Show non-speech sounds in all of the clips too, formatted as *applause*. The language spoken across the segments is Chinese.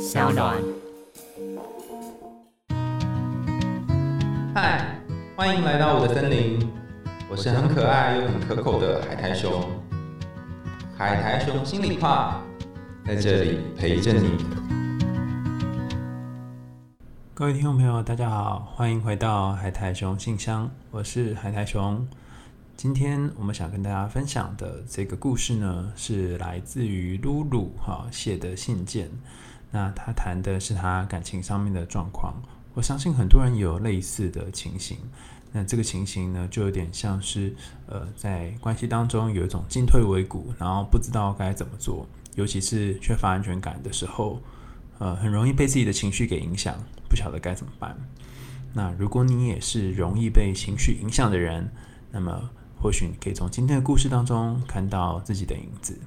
小暖。嗨，欢迎来到我的森林，我是很可爱又很可口的海苔熊。海苔熊心里话，在这里陪着你。各位听众朋友，大家好，欢迎回到海苔熊信箱，我是海苔熊。今天我们想跟大家分享的这个故事呢，是来自于露露哈写的信件。那他谈的是他感情上面的状况。我相信很多人有类似的情形。那这个情形呢，就有点像是呃，在关系当中有一种进退维谷，然后不知道该怎么做，尤其是缺乏安全感的时候，呃，很容易被自己的情绪给影响。不晓得该怎么办。那如果你也是容易被情绪影响的人，那么或许你可以从今天的故事当中看到自己的影子。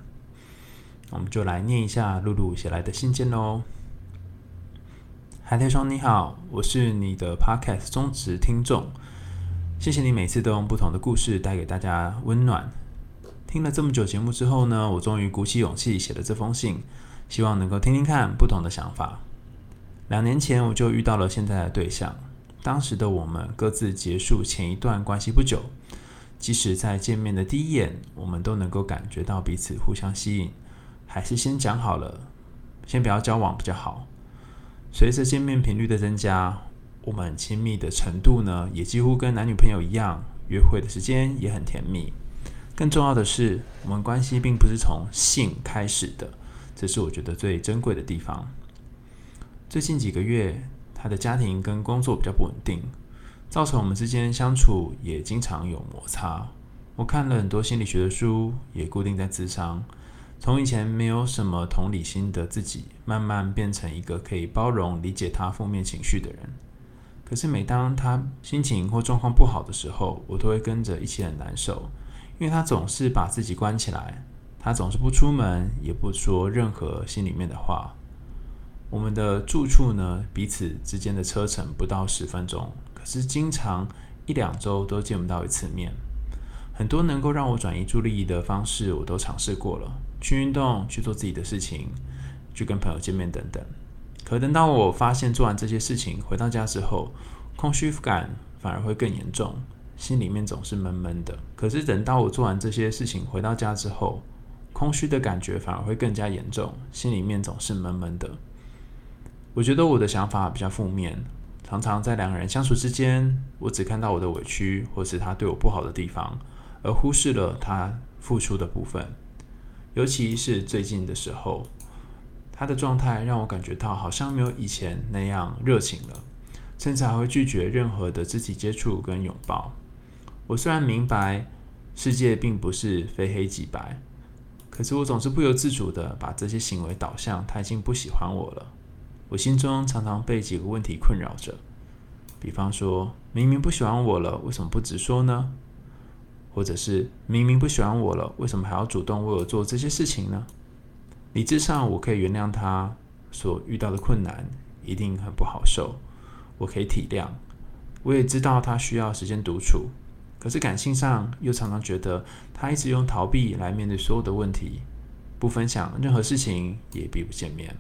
我们就来念一下露露写来的信件喽。海苔兄你好，我是你的 Podcast 忠实听众，谢谢你每次都用不同的故事带给大家温暖。听了这么久节目之后呢，我终于鼓起勇气写了这封信，希望能够听听看不同的想法。两年前我就遇到了现在的对象，当时的我们各自结束前一段关系不久，即使在见面的第一眼，我们都能够感觉到彼此互相吸引，还是先讲好了，先不要交往比较好。随着见面频率的增加，我们亲密的程度呢，也几乎跟男女朋友一样，约会的时间也很甜蜜。更重要的是，我们关系并不是从性开始的，这是我觉得最珍贵的地方。最近几个月，他的家庭跟工作比较不稳定，造成我们之间相处也经常有摩擦。我看了很多心理学的书，也固定在智商。从以前没有什么同理心的自己，慢慢变成一个可以包容、理解他负面情绪的人。可是每当他心情或状况不好的时候，我都会跟着一起很难受，因为他总是把自己关起来，他总是不出门，也不说任何心里面的话。我们的住处呢，彼此之间的车程不到十分钟，可是经常一两周都见不到一次面。很多能够让我转移注意力的方式，我都尝试过了，去运动，去做自己的事情，去跟朋友见面等等。可等到我发现做完这些事情回到家之后，空虚感反而会更严重，心里面总是闷闷的。可是等到我做完这些事情回到家之后，空虚的感觉反而会更加严重，心里面总是闷闷的。我觉得我的想法比较负面，常常在两个人相处之间，我只看到我的委屈，或是他对我不好的地方，而忽视了他付出的部分。尤其是最近的时候，他的状态让我感觉到好像没有以前那样热情了，甚至还会拒绝任何的肢体接触跟拥抱。我虽然明白世界并不是非黑即白，可是我总是不由自主的把这些行为导向他已经不喜欢我了。我心中常常被几个问题困扰着，比方说，明明不喜欢我了，为什么不直说呢？或者是明明不喜欢我了，为什么还要主动为我做这些事情呢？理智上我可以原谅他所遇到的困难，一定很不好受，我可以体谅，我也知道他需要时间独处。可是感性上又常常觉得他一直用逃避来面对所有的问题，不分享任何事情，也避不见面。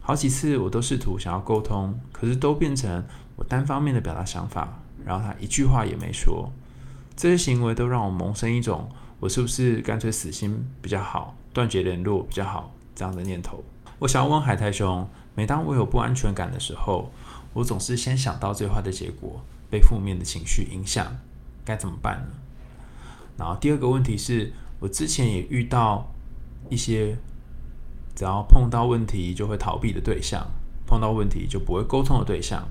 好几次我都试图想要沟通，可是都变成我单方面的表达想法，然后他一句话也没说。这些行为都让我萌生一种我是不是干脆死心比较好，断绝联络比较好这样的念头。我想要问海苔兄，每当我有不安全感的时候，我总是先想到最坏的结果，被负面的情绪影响，该怎么办呢？然后第二个问题是我之前也遇到一些。只要碰到问题就会逃避的对象，碰到问题就不会沟通的对象，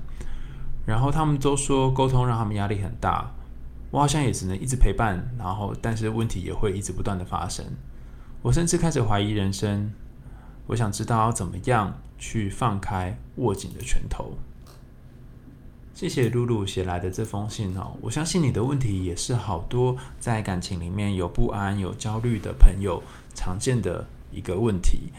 然后他们都说沟通让他们压力很大，我好像也只能一直陪伴，然后但是问题也会一直不断的发生，我甚至开始怀疑人生。我想知道要怎么样去放开握紧的拳头。谢谢露露写来的这封信哦，我相信你的问题也是好多在感情里面有不安、有焦虑的朋友常见的一个问题。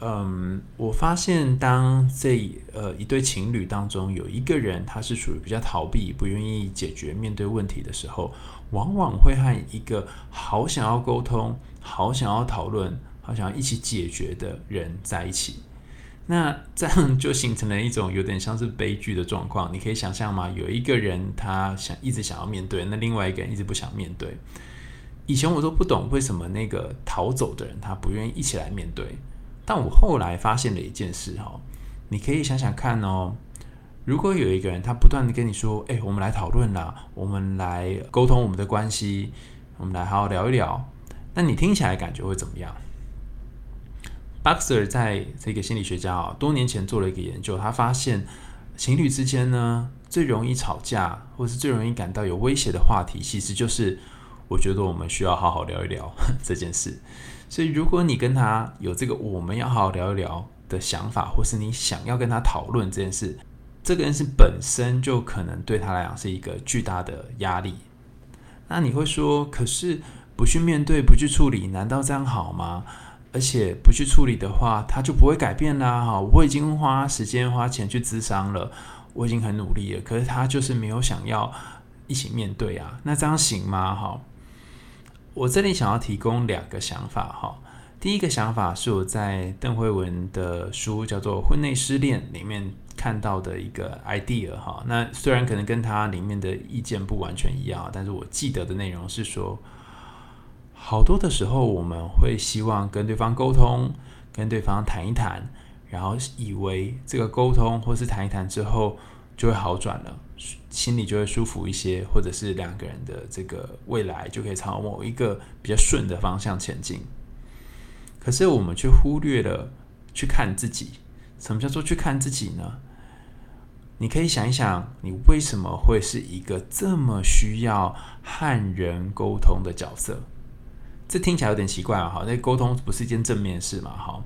嗯，我发现当这呃一对情侣当中有一个人他是属于比较逃避、不愿意解决面对问题的时候，往往会和一个好想要沟通、好想要讨论、好想要一起解决的人在一起。那这样就形成了一种有点像是悲剧的状况。你可以想象吗？有一个人他想一直想要面对，那另外一个人一直不想面对。以前我都不懂为什么那个逃走的人他不愿意一起来面对，但我后来发现了一件事哈，你可以想想看哦，如果有一个人他不断的跟你说，哎，我们来讨论啦，我们来沟通我们的关系，我们来好好聊一聊，那你听起来感觉会怎么样？Boxer 在这个心理学家啊，多年前做了一个研究，他发现情侣之间呢，最容易吵架或是最容易感到有威胁的话题，其实就是。我觉得我们需要好好聊一聊 *laughs* 这件事，所以如果你跟他有这个我们要好好聊一聊的想法，或是你想要跟他讨论这件事，这个人是本身就可能对他来讲是一个巨大的压力。那你会说，可是不去面对、不去处理，难道这样好吗？而且不去处理的话，他就不会改变啦。哈，我已经花时间、花钱去咨商了，我已经很努力了，可是他就是没有想要一起面对啊。那这样行吗？哈？我这里想要提供两个想法哈。第一个想法是我在邓慧文的书叫做《婚内失恋》里面看到的一个 idea 哈。那虽然可能跟他里面的意见不完全一样，但是我记得的内容是说，好多的时候我们会希望跟对方沟通，跟对方谈一谈，然后以为这个沟通或是谈一谈之后就会好转了。心里就会舒服一些，或者是两个人的这个未来就可以朝某一个比较顺的方向前进。可是我们却忽略了去看自己。什么叫做去看自己呢？你可以想一想，你为什么会是一个这么需要和人沟通的角色？这听起来有点奇怪啊！哈，那沟通不是一件正面事嘛？哈，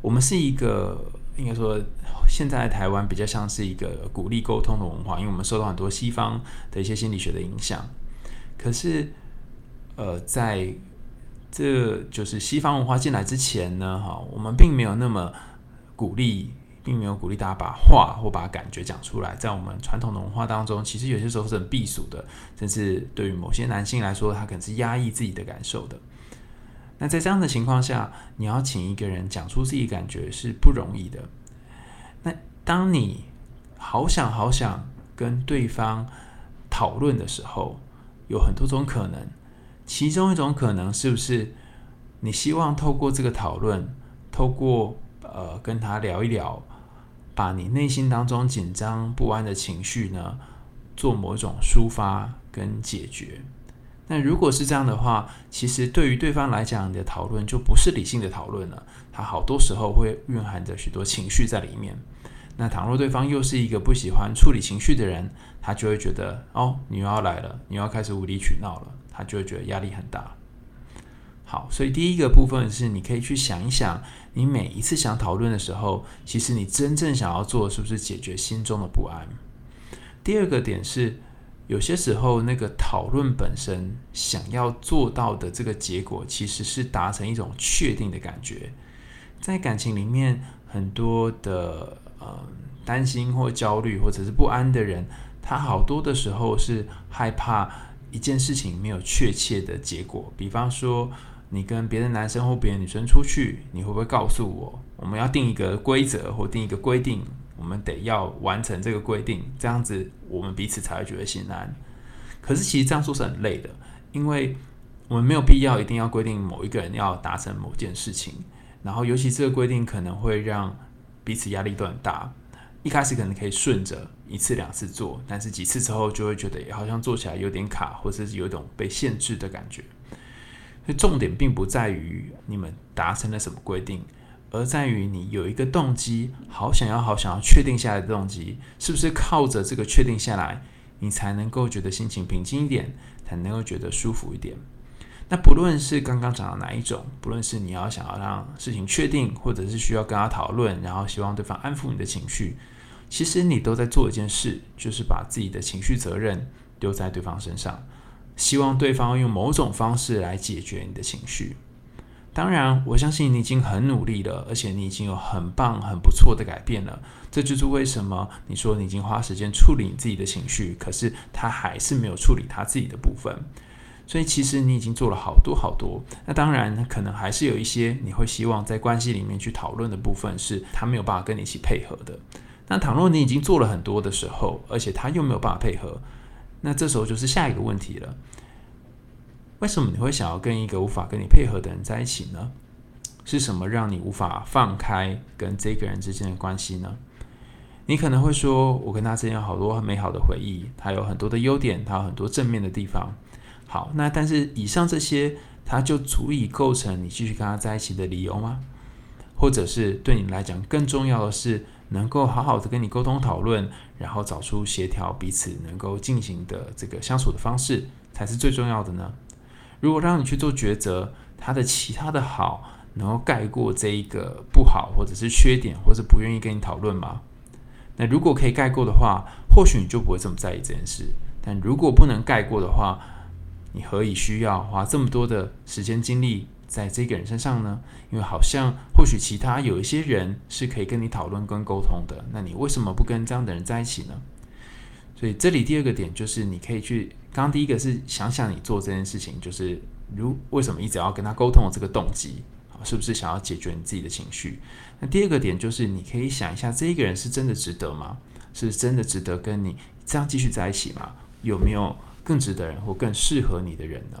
我们是一个。应该说，现在台湾比较像是一个鼓励沟通的文化，因为我们受到很多西方的一些心理学的影响。可是，呃，在这就是西方文化进来之前呢，哈，我们并没有那么鼓励，并没有鼓励大家把话或把感觉讲出来。在我们传统的文化当中，其实有些时候是很避暑的，甚至对于某些男性来说，他可能是压抑自己的感受的。那在这样的情况下，你要请一个人讲出自己感觉是不容易的。那当你好想好想跟对方讨论的时候，有很多种可能。其中一种可能是不是你希望透过这个讨论，透过呃跟他聊一聊，把你内心当中紧张不安的情绪呢，做某种抒发跟解决。那如果是这样的话，其实对于对方来讲，你的讨论就不是理性的讨论了。他好多时候会蕴含着许多情绪在里面。那倘若对方又是一个不喜欢处理情绪的人，他就会觉得哦，你又要来了，你又要开始无理取闹了，他就会觉得压力很大。好，所以第一个部分是你可以去想一想，你每一次想讨论的时候，其实你真正想要做的是不是解决心中的不安？第二个点是。有些时候，那个讨论本身想要做到的这个结果，其实是达成一种确定的感觉。在感情里面，很多的呃担心或焦虑或者是不安的人，他好多的时候是害怕一件事情没有确切的结果。比方说，你跟别的男生或别的女生出去，你会不会告诉我，我们要定一个规则或定一个规定？我们得要完成这个规定，这样子我们彼此才会觉得心安。可是其实这样做是很累的，因为我们没有必要一定要规定某一个人要达成某件事情。然后，尤其这个规定可能会让彼此压力都很大。一开始可能可以顺着一次两次做，但是几次之后就会觉得好像做起来有点卡，或者是有一种被限制的感觉。所以重点并不在于你们达成了什么规定。而在于你有一个动机，好想要、好想要确定下来的动机，是不是靠着这个确定下来，你才能够觉得心情平静一点，才能够觉得舒服一点？那不论是刚刚讲的哪一种，不论是你要想要让事情确定，或者是需要跟他讨论，然后希望对方安抚你的情绪，其实你都在做一件事，就是把自己的情绪责任丢在对方身上，希望对方用某种方式来解决你的情绪。当然，我相信你已经很努力了，而且你已经有很棒、很不错的改变了。这就是为什么你说你已经花时间处理你自己的情绪，可是他还是没有处理他自己的部分。所以其实你已经做了好多好多。那当然，可能还是有一些你会希望在关系里面去讨论的部分，是他没有办法跟你一起配合的。那倘若你已经做了很多的时候，而且他又没有办法配合，那这时候就是下一个问题了。为什么你会想要跟一个无法跟你配合的人在一起呢？是什么让你无法放开跟这个人之间的关系呢？你可能会说，我跟他之间有好多很美好的回忆，他有很多的优点，他有很多正面的地方。好，那但是以上这些，他就足以构成你继续跟他在一起的理由吗？或者是对你来讲，更重要的是能够好好的跟你沟通讨论，然后找出协调彼此能够进行的这个相处的方式，才是最重要的呢？如果让你去做抉择，他的其他的好能够盖过这一个不好，或者是缺点，或者不愿意跟你讨论吗？那如果可以盖过的话，或许你就不会这么在意这件事。但如果不能盖过的话，你何以需要花这么多的时间精力在这个人身上呢？因为好像或许其他有一些人是可以跟你讨论跟沟通的，那你为什么不跟这样的人在一起呢？所以这里第二个点就是你可以去。刚刚第一个是想想你做这件事情，就是如为什么一直要跟他沟通的这个动机，是不是想要解决你自己的情绪？那第二个点就是你可以想一下，这一个人是真的值得吗？是真的值得跟你这样继续在一起吗？有没有更值得人或更适合你的人呢？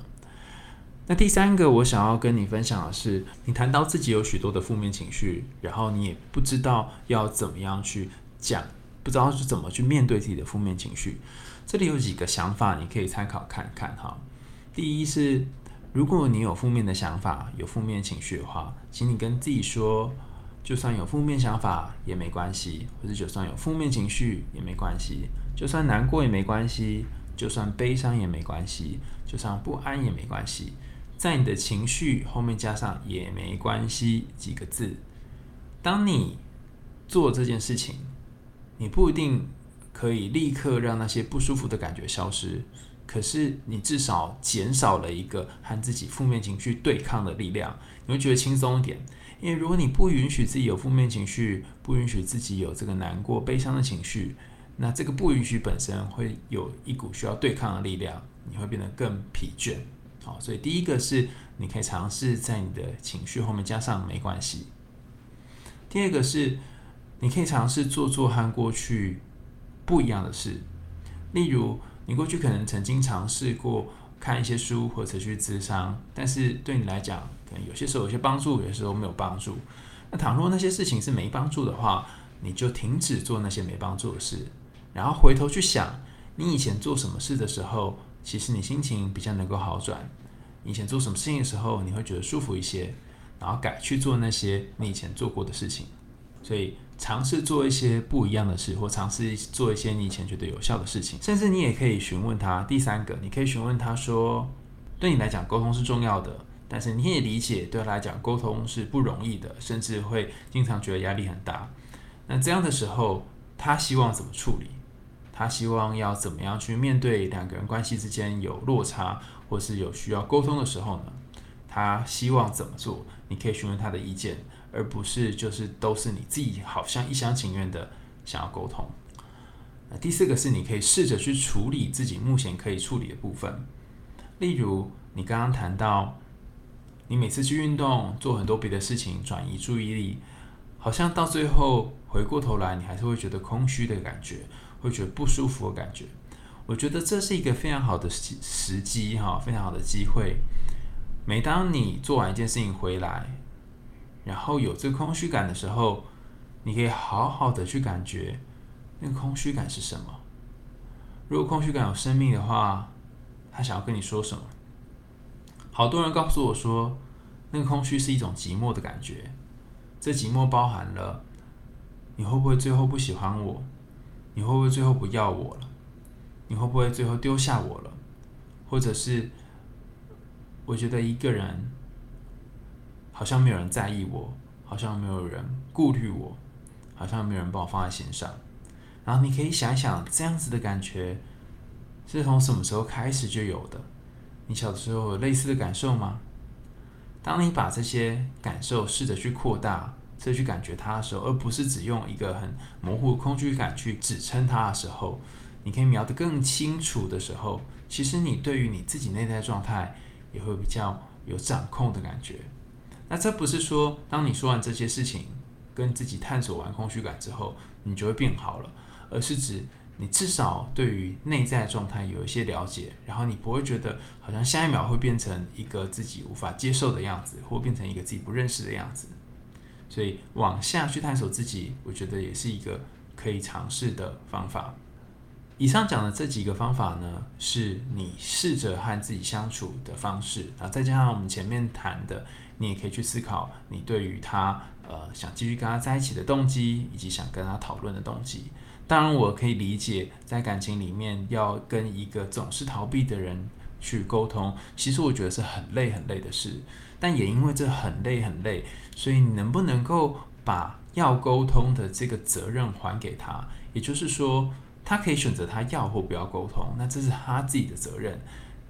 那第三个我想要跟你分享的是，你谈到自己有许多的负面情绪，然后你也不知道要怎么样去讲，不知道是怎么去面对自己的负面情绪。这里有几个想法，你可以参考看看哈。第一是，如果你有负面的想法、有负面情绪的话，请你跟自己说，就算有负面想法也没关系，或者就算有负面情绪也没关系，就算难过也没关系，就算悲伤也没关系，就算不安也没关系，在你的情绪后面加上也没关系几个字。当你做这件事情，你不一定。可以立刻让那些不舒服的感觉消失，可是你至少减少了一个和自己负面情绪对抗的力量，你会觉得轻松一点。因为如果你不允许自己有负面情绪，不允许自己有这个难过、悲伤的情绪，那这个不允许本身会有一股需要对抗的力量，你会变得更疲倦。好，所以第一个是你可以尝试在你的情绪后面加上没关系。第二个是你可以尝试做做和过去。不一样的事，例如你过去可能曾经尝试过看一些书或者去咨商，但是对你来讲，可能有些时候有些帮助，有些时候没有帮助。那倘若那些事情是没帮助的话，你就停止做那些没帮助的事，然后回头去想你以前做什么事的时候，其实你心情比较能够好转。以前做什么事情的时候，你会觉得舒服一些，然后改去做那些你以前做过的事情。所以。尝试做一些不一样的事，或尝试做一些你以前觉得有效的事情，甚至你也可以询问他。第三个，你可以询问他说：“对你来讲，沟通是重要的，但是你也理解对他来讲，沟通是不容易的，甚至会经常觉得压力很大。那这样的时候，他希望怎么处理？他希望要怎么样去面对两个人关系之间有落差，或是有需要沟通的时候呢？他希望怎么做？你可以询问他的意见。”而不是就是都是你自己好像一厢情愿的想要沟通。那第四个是你可以试着去处理自己目前可以处理的部分，例如你刚刚谈到，你每次去运动做很多别的事情转移注意力，好像到最后回过头来你还是会觉得空虚的感觉，会觉得不舒服的感觉。我觉得这是一个非常好的时时机哈，非常好的机会。每当你做完一件事情回来。然后有这个空虚感的时候，你可以好好的去感觉那个空虚感是什么。如果空虚感有生命的话，他想要跟你说什么？好多人告诉我说，那个空虚是一种寂寞的感觉。这寂寞包含了你会不会最后不喜欢我？你会不会最后不要我了？你会不会最后丢下我了？或者是我觉得一个人。好像没有人在意我，好像没有人顾虑我，好像没有人把我放在心上。然后你可以想一想，这样子的感觉是从什么时候开始就有的？你小时候有类似的感受吗？当你把这些感受试着去扩大，试着去感觉它的时候，而不是只用一个很模糊的空虚感去指称它的时候，你可以描得更清楚的时候，其实你对于你自己内在状态也会比较有掌控的感觉。那这不是说，当你说完这些事情，跟自己探索完空虚感之后，你就会变好了，而是指你至少对于内在状态有一些了解，然后你不会觉得好像下一秒会变成一个自己无法接受的样子，或变成一个自己不认识的样子。所以往下去探索自己，我觉得也是一个可以尝试的方法。以上讲的这几个方法呢，是你试着和自己相处的方式啊，再加上我们前面谈的，你也可以去思考你对于他呃想继续跟他在一起的动机，以及想跟他讨论的动机。当然，我可以理解在感情里面要跟一个总是逃避的人去沟通，其实我觉得是很累很累的事。但也因为这很累很累，所以你能不能够把要沟通的这个责任还给他？也就是说，他可以选择他要或不要沟通，那这是他自己的责任。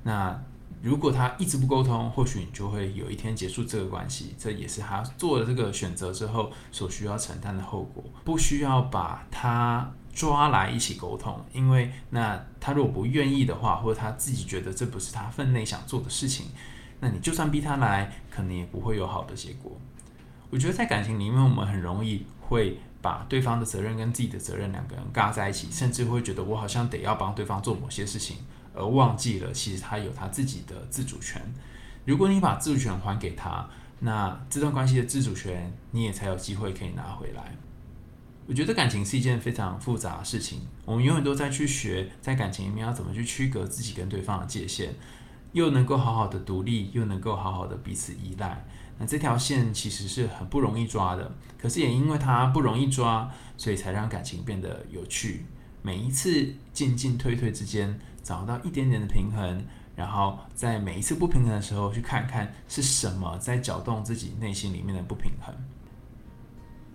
那如果他一直不沟通，或许你就会有一天结束这个关系，这也是他做了这个选择之后所需要承担的后果。不需要把他抓来一起沟通，因为那他如果不愿意的话，或者他自己觉得这不是他分内想做的事情。那你就算逼他来，可能也不会有好的结果。我觉得在感情里面，我们很容易会把对方的责任跟自己的责任两个人尬在一起，甚至会觉得我好像得要帮对方做某些事情，而忘记了其实他有他自己的自主权。如果你把自主权还给他，那这段关系的自主权你也才有机会可以拿回来。我觉得感情是一件非常复杂的事情，我们永远都在去学在感情里面要怎么去区隔自己跟对方的界限。又能够好好的独立，又能够好好的彼此依赖，那这条线其实是很不容易抓的。可是也因为它不容易抓，所以才让感情变得有趣。每一次进进退退之间，找到一点点的平衡，然后在每一次不平衡的时候，去看看是什么在搅动自己内心里面的不平衡。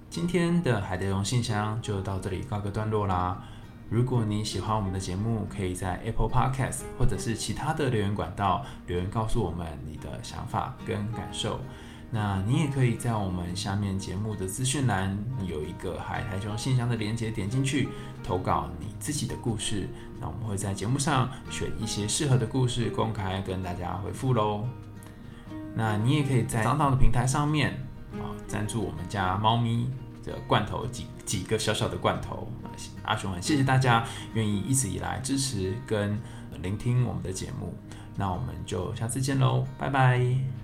今天的海德荣信箱就到这里告个段落啦。如果你喜欢我们的节目，可以在 Apple Podcast 或者是其他的留言管道留言告诉我们你的想法跟感受。那你也可以在我们下面节目的资讯栏有一个海苔熊信箱的连接，点进去投稿你自己的故事。那我们会在节目上选一些适合的故事公开跟大家回复喽。那你也可以在当当的平台上面啊赞助我们家猫咪。的罐头几几个小小的罐头阿雄很谢谢大家愿意一直以来支持跟聆听我们的节目，那我们就下次见喽，拜拜。